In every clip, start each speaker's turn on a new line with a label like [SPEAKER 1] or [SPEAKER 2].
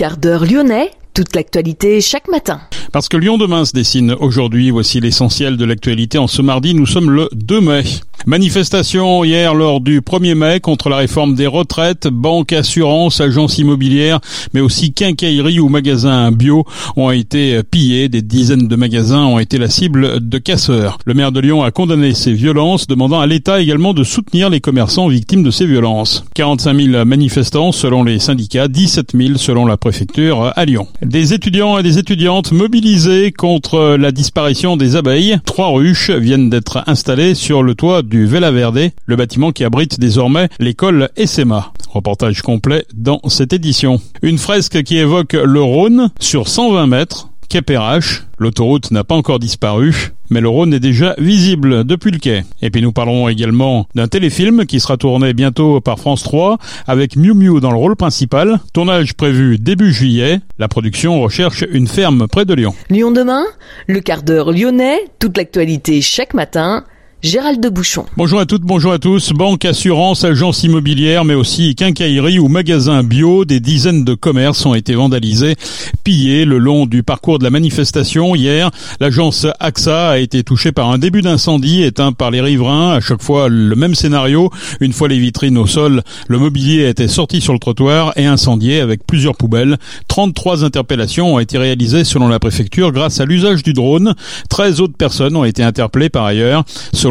[SPEAKER 1] Quart d'heure lyonnais, toute l'actualité chaque matin.
[SPEAKER 2] Parce que Lyon demain se dessine aujourd'hui, voici l'essentiel de l'actualité en ce mardi, nous sommes le 2 mai. Manifestation hier lors du 1er mai contre la réforme des retraites, banques, assurances, agences immobilières, mais aussi quincailleries ou magasins bio ont été pillés. Des dizaines de magasins ont été la cible de casseurs. Le maire de Lyon a condamné ces violences, demandant à l'État également de soutenir les commerçants victimes de ces violences. 45 000 manifestants selon les syndicats, 17 000 selon la préfecture à Lyon. Des étudiants et des étudiantes mobilisés contre la disparition des abeilles. Trois ruches viennent d'être installées sur le toit du Vela Verde, le bâtiment qui abrite désormais l'école SMA. Reportage complet dans cette édition. Une fresque qui évoque le Rhône sur 120 mètres. Quai-Perrache, l'autoroute n'a pas encore disparu, mais le Rhône est déjà visible depuis le quai. Et puis nous parlerons également d'un téléfilm qui sera tourné bientôt par France 3 avec Miu Miu dans le rôle principal. Tournage prévu début juillet. La production recherche une ferme près de Lyon.
[SPEAKER 1] Lyon demain, le quart d'heure lyonnais, toute l'actualité chaque matin. Gérald de Bouchon.
[SPEAKER 2] Bonjour à toutes, bonjour à tous. Banque, assurance, agence immobilière, mais aussi quincaillerie ou magasin bio, des dizaines de commerces ont été vandalisés, pillés le long du parcours de la manifestation. Hier, l'agence AXA a été touchée par un début d'incendie éteint par les riverains. À chaque fois, le même scénario. Une fois les vitrines au sol, le mobilier a été sorti sur le trottoir et incendié avec plusieurs poubelles. 33 interpellations ont été réalisées selon la préfecture grâce à l'usage du drone. 13 autres personnes ont été interpellées par ailleurs.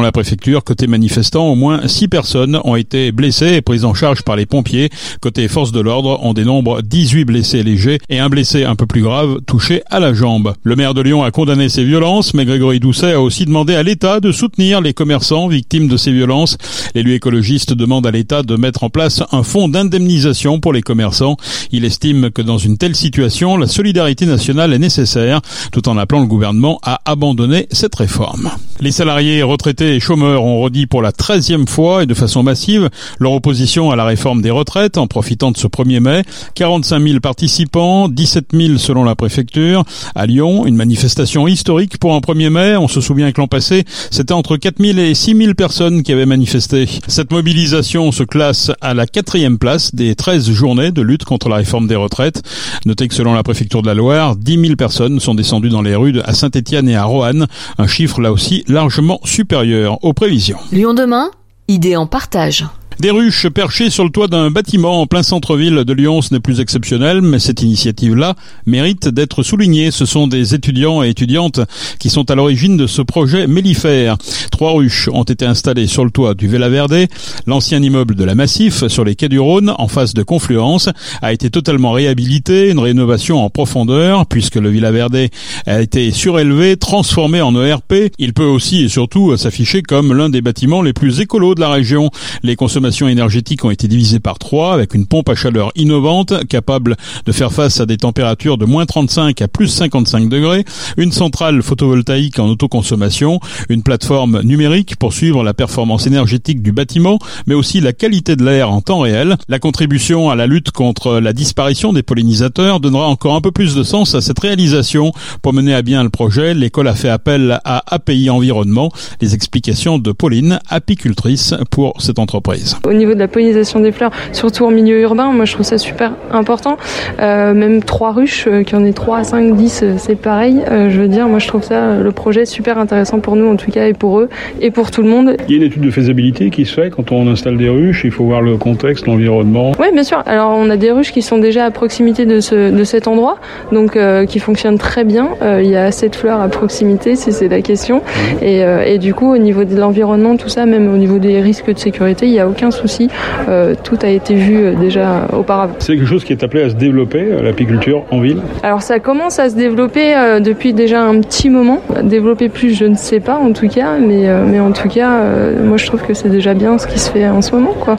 [SPEAKER 2] La préfecture, côté manifestants, au moins 6 personnes ont été blessées et prises en charge par les pompiers. Côté force de l'ordre, on dénombre 18 blessés légers et un blessé un peu plus grave touché à la jambe. Le maire de Lyon a condamné ces violences, mais Grégory Doucet a aussi demandé à l'État de soutenir les commerçants victimes de ces violences. L'élu écologiste demande à l'État de mettre en place un fonds d'indemnisation pour les commerçants. Il estime que dans une telle situation, la solidarité nationale est nécessaire, tout en appelant le gouvernement à abandonner cette réforme. Les salariés retraités et chômeurs ont redit pour la treizième fois et de façon massive leur opposition à la réforme des retraites en profitant de ce 1er mai. 45 000 participants, 17 000 selon la préfecture. À Lyon, une manifestation historique pour un 1er mai. On se souvient que l'an passé, c'était entre 4 000 et 6 000 personnes qui avaient manifesté. Cette mobilisation se classe à la quatrième place des 13 journées de lutte contre la réforme des retraites. Notez que selon la préfecture de la Loire, 10 000 personnes sont descendues dans les rues à Saint-Étienne et à Roanne. Un chiffre là aussi largement supérieur aux prévisions.
[SPEAKER 1] Lyon demain, idée en partage.
[SPEAKER 2] Des ruches perchées sur le toit d'un bâtiment en plein centre-ville de Lyon, ce n'est plus exceptionnel, mais cette initiative-là mérite d'être soulignée. Ce sont des étudiants et étudiantes qui sont à l'origine de ce projet mellifère. Trois ruches ont été installées sur le toit du Vela Verde. L'ancien immeuble de la Massif, sur les quais du Rhône, en face de Confluence, a été totalement réhabilité, une rénovation en profondeur, puisque le Villa Verde a été surélevé, transformé en ERP. Il peut aussi et surtout s'afficher comme l'un des bâtiments les plus écolos de la région. Les consommations énergétiques ont été divisées par trois avec une pompe à chaleur innovante capable de faire face à des températures de moins 35 à plus 55 degrés, une centrale photovoltaïque en autoconsommation, une plateforme numérique pour suivre la performance énergétique du bâtiment, mais aussi la qualité de l'air en temps réel. La contribution à la lutte contre la disparition des pollinisateurs donnera encore un peu plus de sens à cette réalisation. Pour mener à bien le projet, l'école a fait appel à API Environnement. Les explications de Pauline, apicultrice pour cette entreprise.
[SPEAKER 3] Au niveau de la pollinisation des fleurs, surtout en milieu urbain, moi je trouve ça super important. Euh, même trois ruches, euh, qui en ait 3, 5, 10, c'est pareil. Euh, je veux dire, moi je trouve ça, le projet super intéressant pour nous en tout cas et pour eux et pour tout le monde.
[SPEAKER 2] Il y a une étude de faisabilité qui se fait quand on installe des ruches, il faut voir le contexte, l'environnement.
[SPEAKER 3] Oui, bien sûr. Alors on a des ruches qui sont déjà à proximité de, ce, de cet endroit, donc qui fonctionnent très bien. Il y a assez de fleurs à proximité, si c'est la question. Mmh. Et, et, du coup, au niveau de l'environnement, tout ça, même au niveau des risques de sécurité, il n'y a aucun souci. Euh, tout a été vu euh, déjà auparavant.
[SPEAKER 2] C'est quelque chose qui est appelé à se développer, euh, l'apiculture en ville
[SPEAKER 3] Alors ça commence à se développer depuis déjà un petit moment. Développer plus, je ne sais pas en tout cas, mais, mais en tout cas, moi je trouve que c'est déjà bien ce qui se fait en ce moment. quoi.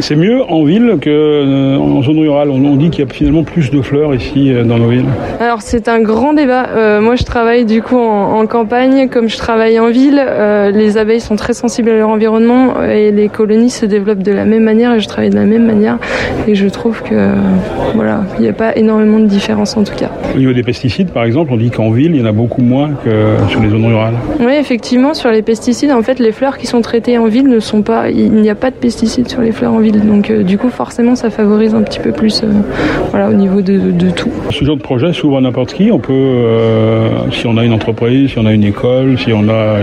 [SPEAKER 2] C'est mieux en ville qu'en zone rurale. On dit qu'il y a finalement plus de fleurs ici dans nos villes.
[SPEAKER 3] Alors c'est un grand débat. Euh, moi je travaille du coup en, en, campagne, comme je travaille en ville. Euh, les abeilles sont très sensibles à leur environnement et les colonies se développent développe de la même manière et je travaille de la même manière. Et je trouve que voilà, il n'y a pas énormément de différence en tout cas.
[SPEAKER 2] Au niveau des pesticides, par exemple, on dit qu'en ville, il y en a beaucoup moins que sur les zones rurales.
[SPEAKER 3] Oui, effectivement, sur les pesticides, en fait, les fleurs qui sont traitées en ville ne sont pas, il n'y a pas de pesticides sur les fleurs en ville. Donc, euh, du coup, forcément, ça favorise un petit peu plus, euh, voilà, au niveau de, de, tout.
[SPEAKER 2] Ce genre de projet s'ouvre à n'importe qui. On peut, euh, si on a une entreprise, si on a une école, si on a,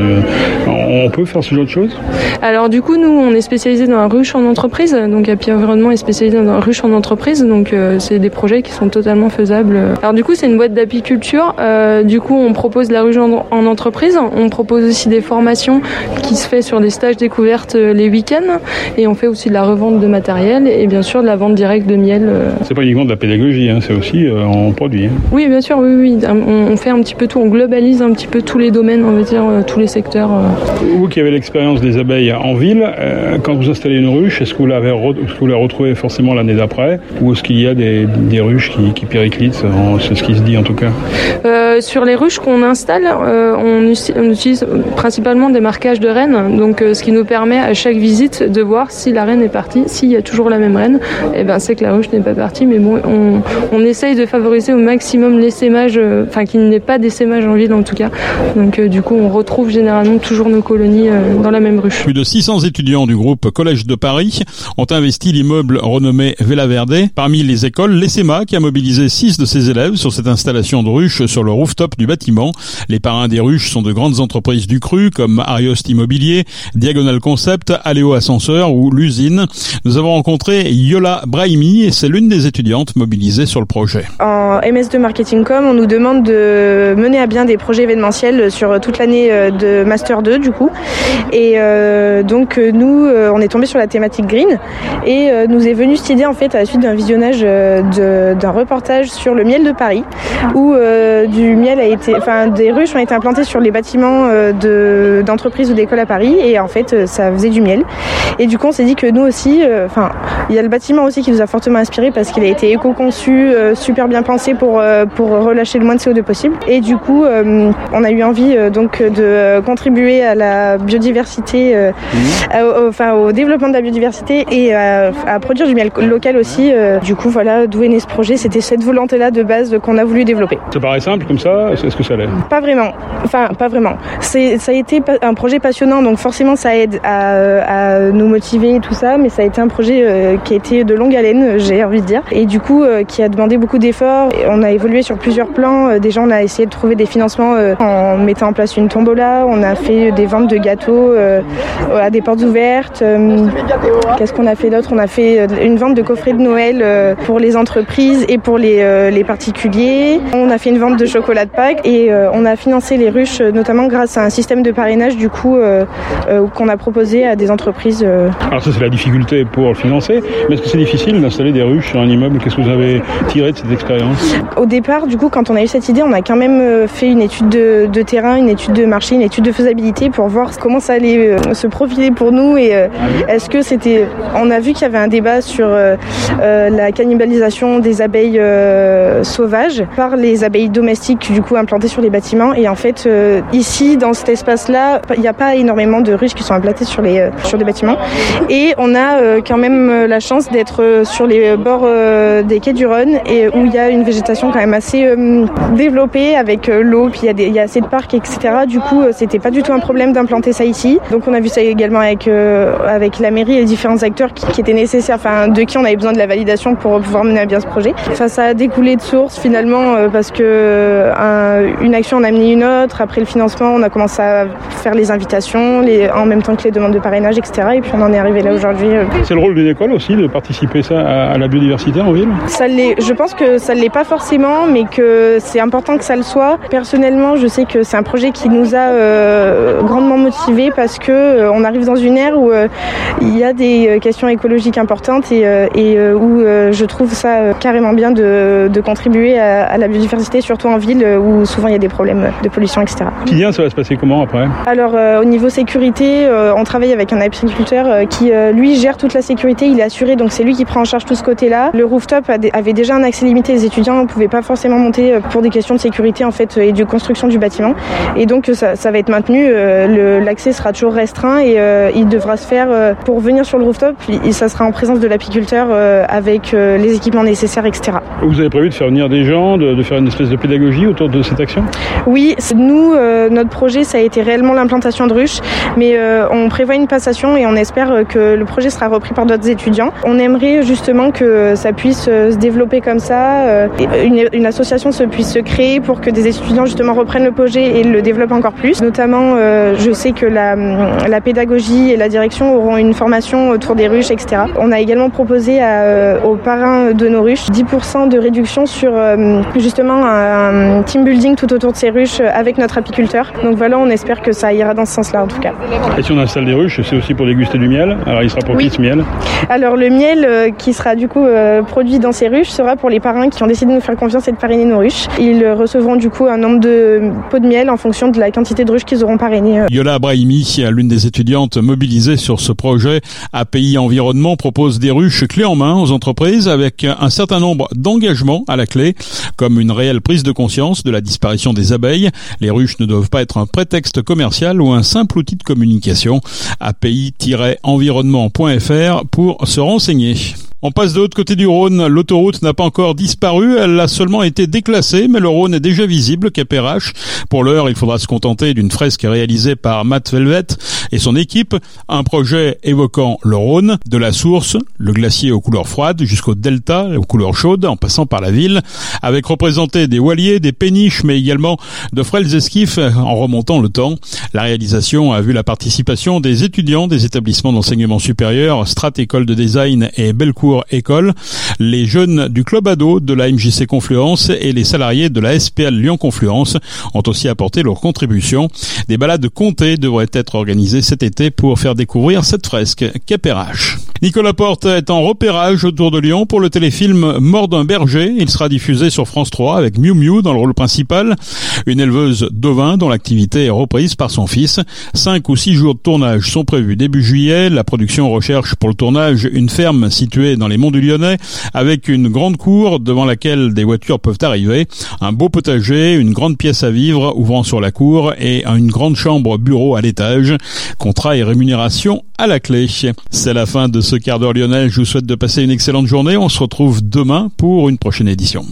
[SPEAKER 2] on peut faire ce genre de choses?
[SPEAKER 3] Alors, du coup, nous, on est spécialisé dans la ruche en entreprise. Donc, Happy Environnement est spécialisé dans la ruche en entreprise. Donc, c'est des projets qui sont totalement faisables. Alors, du coup, c'est une boîte d'apiculture. du coup, on propose la ruche en, en entreprise. On propose aussi des formations qui se fait sur des stages découvertes euh, les week-ends et on fait aussi de la revente de matériel et bien sûr de la vente directe de miel. Euh.
[SPEAKER 2] C'est pas uniquement de la pédagogie, hein, c'est aussi euh, en produit. Hein.
[SPEAKER 3] Oui, bien sûr, oui, oui. On, fait un petit peu tout, on globalise un petit peu tous les domaines, on va dire tous les secteurs.
[SPEAKER 2] Vous qui avez l'expérience des abeilles en ville, quand vous installez une ruche, est-ce que vous, la retrouvez forcément l'année d'après ou est-ce qu'il y a des, ruches qui, qui périclitent C'est ce qui se dit en tout cas?
[SPEAKER 3] sur les ruches qu'on installe, on, on utilise principalement des marquages de reines, donc euh, ce qui nous permet à chaque visite de voir si la reine est partie. S'il y a toujours la même reine, et eh ben, c'est que la ruche n'est pas partie, mais bon, on, on essaye de favoriser au maximum l'essaimage, euh, enfin qu'il n'y ait pas d'essaimage en ville en tout cas. Donc euh, du coup, on retrouve généralement toujours nos colonies dans la même ruche.
[SPEAKER 2] Plus de 600 étudiants du groupe Collège de Paris ont investi l'immeuble renommé Vela Verde. Parmi les écoles, l'ESSEMA qui a mobilisé 6 de ses élèves sur cette installation de ruche sur le rooftop du bâtiment. Les parrains des ruches sont de grandes entreprises du cru comme Ariost Immobilier, Diagonal Concept, Aléo Ascenseur ou l'usine. Nous avons rencontré Yola Brahimi et c'est l'une des étudiantes mobilisées sur le projet.
[SPEAKER 4] En MS2 Marketing Com, on nous demande de mener à bien des projets événementiels sur toute l'année euh, de Master 2 du coup. Et euh, donc nous, euh, on est tombé sur la thématique green et nous est venue cette idée en fait à la suite d'un visionnage d'un reportage sur le miel de Paris où du miel a été, enfin des ruches ont été implantées sur les bâtiments d'entreprises ou d'écoles à Paris et en fait euh, ça faisait du miel. Et du coup on s'est dit que nous aussi, euh, enfin il y a le bâtiment aussi qui nous a fortement inspiré parce qu'il a été éco-conçu, euh, super bien pensé pour, pour relâcher le moins de CO2 possible. Et du coup on a eu envie donc de contribuer à la biodiversité, mmh. enfin au développement de la biodiversité et à, produire du miel local aussi. du coup voilà d'où est né ce projet, c'était cette volonté là de base qu'on a voulu développer.
[SPEAKER 2] Ça paraît simple comme ça, est-ce que ça l'est?
[SPEAKER 4] Pas vraiment, enfin pas vraiment. Ça a été un projet passionnant, donc forcément ça aide à, nous motiver et tout ça, mais ça a été un projet euh, qui a été de longue haleine, j'ai envie de dire, et du coup euh, qui a demandé beaucoup d'efforts. On a évolué sur plusieurs plans. Euh, déjà, on a essayé de trouver des financements en mettant en place une tombola. On a fait des ventes de gâteaux à des portes ouvertes. Qu'est-ce qu'on a fait d'autre? On a fait une vente de coffrets de Noël pour les entreprises et pour les, les particuliers. On a fait une vente de chocolat de Pâques et on a financé les ruches notamment grâce à un système de parrainage du coup euh, euh, qu'on a proposé à des entreprises. Euh.
[SPEAKER 2] Alors ça c'est la difficulté pour le financer, mais est-ce que c'est difficile d'installer des ruches sur un immeuble? Qu'est-ce que vous avez tiré de cette expérience?
[SPEAKER 4] Au départ, du coup, quand on a eu cette idée, on a quand même fait une étude de, terrain, une étude de marché, une étude de faisabilité pour voir comment ça allait se profiler pour nous et est-ce que. On a vu qu'il y avait un débat sur la cannibalisation des abeilles sauvages par les abeilles domestiques du coup implantées sur les bâtiments et en fait ici dans cet espace-là, il n'y a pas énormément de ruches qui sont implantées sur les euh, bâtiments. Et on a euh, quand même euh, la chance d'être sur les bords des quais du Rhône et où il y a une végétation quand même assez développée avec l'eau, puis il y, a il y a assez de parcs, etc. Du coup, c'était pas du tout un problème d'implanter ça ici. Donc on a vu ça également avec avec la mairie et les différents acteurs qui, étaient nécessaires, enfin de qui on avait besoin de la validation pour pouvoir mener à bien ce projet. Enfin, ça a découlé de source finalement parce que une action en a amené une autre. Après le financement, on a commencé à faire les invitations, les, en même temps que les demandes de parrainage, etc. Et puis on en est arrivé là aujourd'hui. Euh.
[SPEAKER 2] C'est le rôle d'une école aussi de participer ça à, la biodiversité en ville?
[SPEAKER 4] Ça Je pense que ça ne l'est pas forcément, mais que c'est important que ça le soit. Personnellement, je sais que c'est un projet qui nous a euh, grandement motivés parce que euh, on arrive dans une ère où il y a des questions écologiques importantes et, et où je trouve ça carrément bien de, de contribuer à, à, la biodiversité, surtout en ville où souvent il y a des problèmes de pollution, etc.
[SPEAKER 2] Quotidien, ça va se passer comment après?
[SPEAKER 4] Alors au niveau sécurité, euh, on travaille avec un apiculteur euh, qui euh, lui gère toute la sécurité, il est assuré, donc c'est lui qui prend en charge tout ce côté-là. Le rooftop avait déjà un accès limité, les étudiants ne pouvaient pas forcément monter pour des questions de sécurité en fait et de construction du bâtiment. Et donc ça, va être maintenu, l'accès sera toujours restreint et il devra se faire pour pour venir sur le rooftop, ça sera en présence de l'apiculteur avec les équipements nécessaires, etc.
[SPEAKER 2] Vous avez prévu de faire venir des gens, de, faire une espèce de pédagogie autour de cette action?
[SPEAKER 4] Oui, nous, notre projet, ça a été réellement l'implantation de ruches, mais on prévoit une passation et on espère que le projet sera repris par d'autres étudiants. On aimerait justement que ça puisse se développer comme ça, une, une association se puisse se créer pour que des étudiants justement reprennent le projet et le développent encore plus. Notamment, euh, je sais que la, la, pédagogie et la direction auront une formation autour des ruches, etc. On a également proposé à, euh, aux parrains de nos ruches 10% de réduction sur euh, justement un, team building tout autour de ces ruches avec notre apiculteur. Donc voilà, on espère que ça ira dans ce sens-là en tout cas.
[SPEAKER 2] Et si on installe des ruches, c'est aussi pour déguster du miel Alors il sera pour qui ce miel
[SPEAKER 4] Alors le miel qui sera du coup produit dans ces ruches sera pour les parrains qui ont décidé de nous faire confiance et de parrainer nos ruches. Ils recevront du coup un nombre de pots de miel en fonction de la quantité de ruches qu'ils auront parrainées.
[SPEAKER 2] Yola Brahimi, l'une des étudiantes mobilisées sur ce projet, API Environnement propose des ruches clés en main aux entreprises avec un certain nombre d'engagements à la clé, comme une réelle prise de conscience de la disparition des abeilles. Les ruches ne doivent pas être un prétexte commercial ou un simple outil de communication. API-environnement.fr pour se renseigner. On passe de l'autre côté du Rhône. L'autoroute n'a pas encore disparu. Elle a seulement été déclassée, mais le Rhône est déjà visible cap Pour l'heure, il faudra se contenter d'une fresque réalisée par Matt Velvet et son équipe. Un projet évoquant le Rhône, de la source, le glacier aux couleurs froides, jusqu'au delta aux couleurs chaudes, en passant par la ville, avec représenté des voiliers, des péniches, mais également de frêles esquifs en remontant le temps. La réalisation a vu la participation des étudiants des établissements d'enseignement supérieur, Strat École de Design et Bellecour École, les jeunes du club ado de la MJC Confluence et les salariés de la SPL Lyon Confluence ont aussi apporté leur contribution. Des balades comptées devraient être organisées cet été pour faire découvrir cette fresque Capérache. Nicolas Porte est en repérage autour de Lyon pour le téléfilm Mort d'un berger. Il sera diffusé sur France 3 avec Miu Miu dans le rôle principal, une éleveuse d'ovins dont l'activité est reprise par son fils. Cinq ou six jours de tournage sont prévus début juillet. La production recherche pour le tournage une ferme située dans les monts du Lyonnais avec une grande cour devant laquelle des voitures peuvent arriver, un beau potager, une grande pièce à vivre ouvrant sur la cour et une grande chambre bureau à l'étage. Contrat et rémunération à la clé. C'est la fin de ce quart d'heure lyonnais. Je vous souhaite de passer une excellente journée. On se retrouve demain pour une prochaine édition.